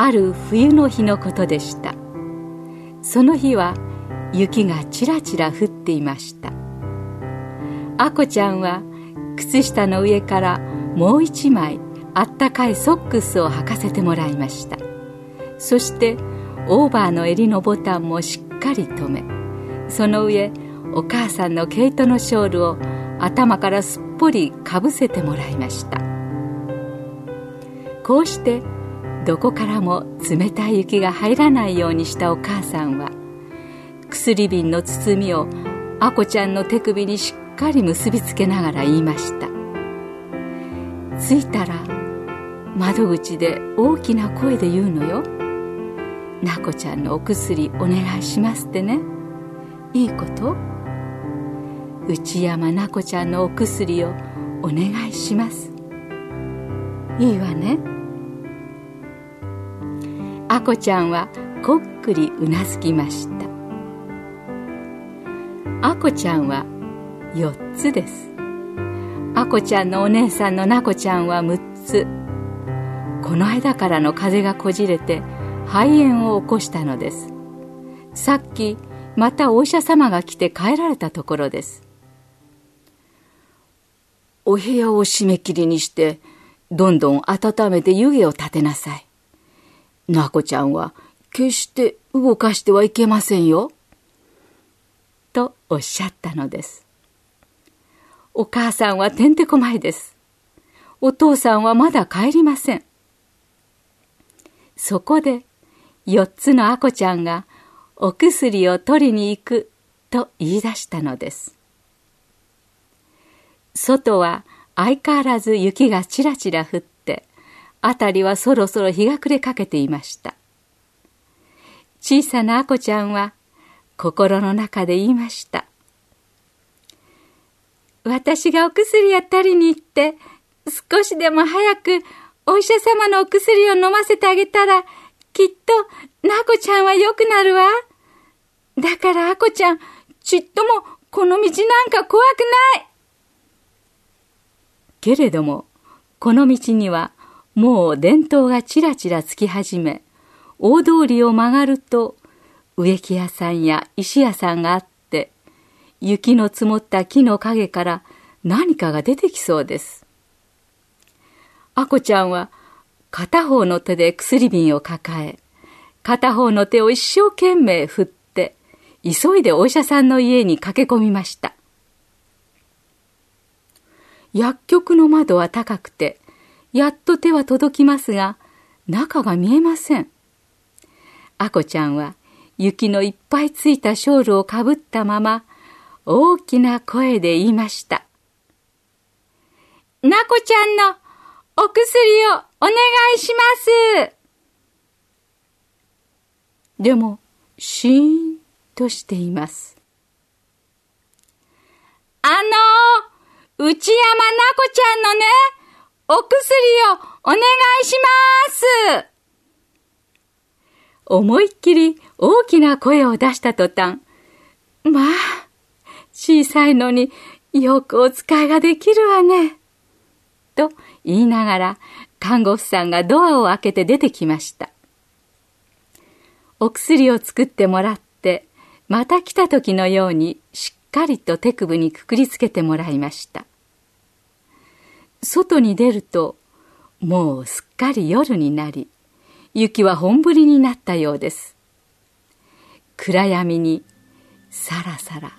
ある冬の日のことでした。その日は雪がちらちら降っていました。あこちゃんは靴下の上からもう一枚あったかいソックスを履かせてもらいました。そしてオーバーの襟のボタンもしっかり留めその上お母さんの毛糸のショールを頭からすっぽりかぶせてもらいました。こうしてどこからも冷たい雪が入らないようにしたお母さんは薬瓶の包みをあこちゃんの手首にしっかり結びつけながら言いました。着いたら窓口で大きな声で言うのよ「なこちゃんのお薬お願いします」ってね。いいこと？内山なこちゃんのお薬をお願いします。いいわね。あこちゃんはこっくりうなずきました。あこちゃんは4つです。あこちゃんのお姉さんのなこちゃんは6つ。この間からの風がこじれて肺炎を起こしたのです。さっきまたお医者様が来て帰られたところです。お部屋を締め切りにしてどんどん温めて湯気を立てなさい。なこちゃんは決して動かしてはいけませんよとおっしゃったのですお母さんはてんてこまいです。お父さんはまだ帰りません。そこで、四つのあこちゃんがお薬を取りに行くと言い出したのです。外は相変わらず雪がちらちら降って、辺りはそろそろ日が暮れかけていました。小さなあこちゃんは心の中で言いました。私がお薬を取りに行って、少しでも早くお医者様のお薬を飲ませてあげたら、きっと、なこちゃんは良くなるわ。だからあこちゃん、ちっともこの道なんか怖くない。けれども、この道にはもう伝統がちらちらつき始め、大通りを曲がると、植木屋さんや石屋さんがあって、雪の積もった木の陰から何かが出てきそうです。あこちゃんは片方の手で薬瓶を抱え、片方の手を一生懸命振って、急いでお医者さんの家に駆け込みました。薬局の窓は高くて、やっと手は届きますが、中が見えません。あこちゃんは雪のいっぱいついたショールをかぶったまま、大きな声で言いました。なこちゃんのお薬をお願いしますでも、シーンとしています。あの、内山なこちゃんのね、お薬をお願いします思いっきり大きな声を出した途端、まあ、小さいのによくお使いができるわね。と言いながら看護婦さんがドアを開けて出てきました。お薬を作ってもらってまた来た時のようにしっかりと手首にくくりつけてもらいました。外に出るともうすっかり夜になり雪は本降りになったようです。暗闇にさらさら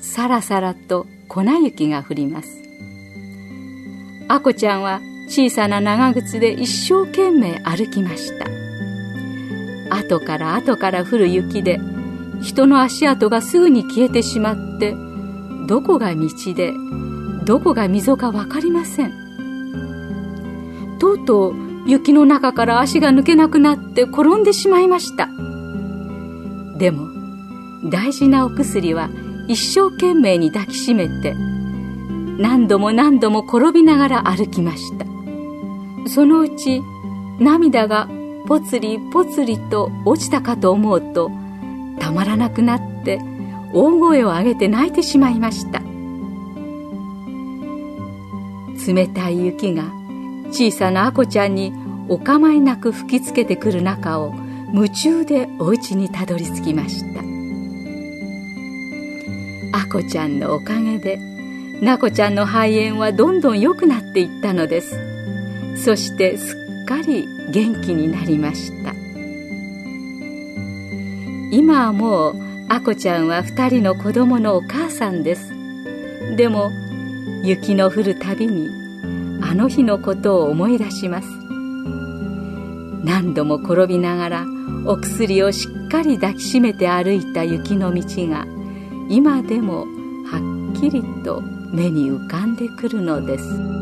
さらさらと粉雪が降りますあこちゃんは小さな長靴で一生懸命歩きました後から後から降る雪で人の足跡がすぐに消えてしまってどこが道でどこが溝か分かりません。とうとう雪の中から足が抜けなくなって転んでしまいました。でも大事なお薬は一生懸命に抱きしめて何度も何度も転びながら歩きました。そのうち涙がぽつりぽつりと落ちたかと思うとたまらなくなって大声を上げて泣いてしまいました。冷たい雪が小さなあこちゃんにお構いなく吹きつけてくる中を夢中でお家にたどり着きました。あこちゃんのおかげでなこちゃんの肺炎はどんどん良くなっていったのです。そしてすっかり元気になりました。今はもうあこちゃんは2人の子供のお母さんです。でも雪の降るたびにあの日のことを思い出します。何度も転びながらお薬をしっかり抱きしめて歩いた雪の道が今でもはっきりと目に浮かんでくるのです。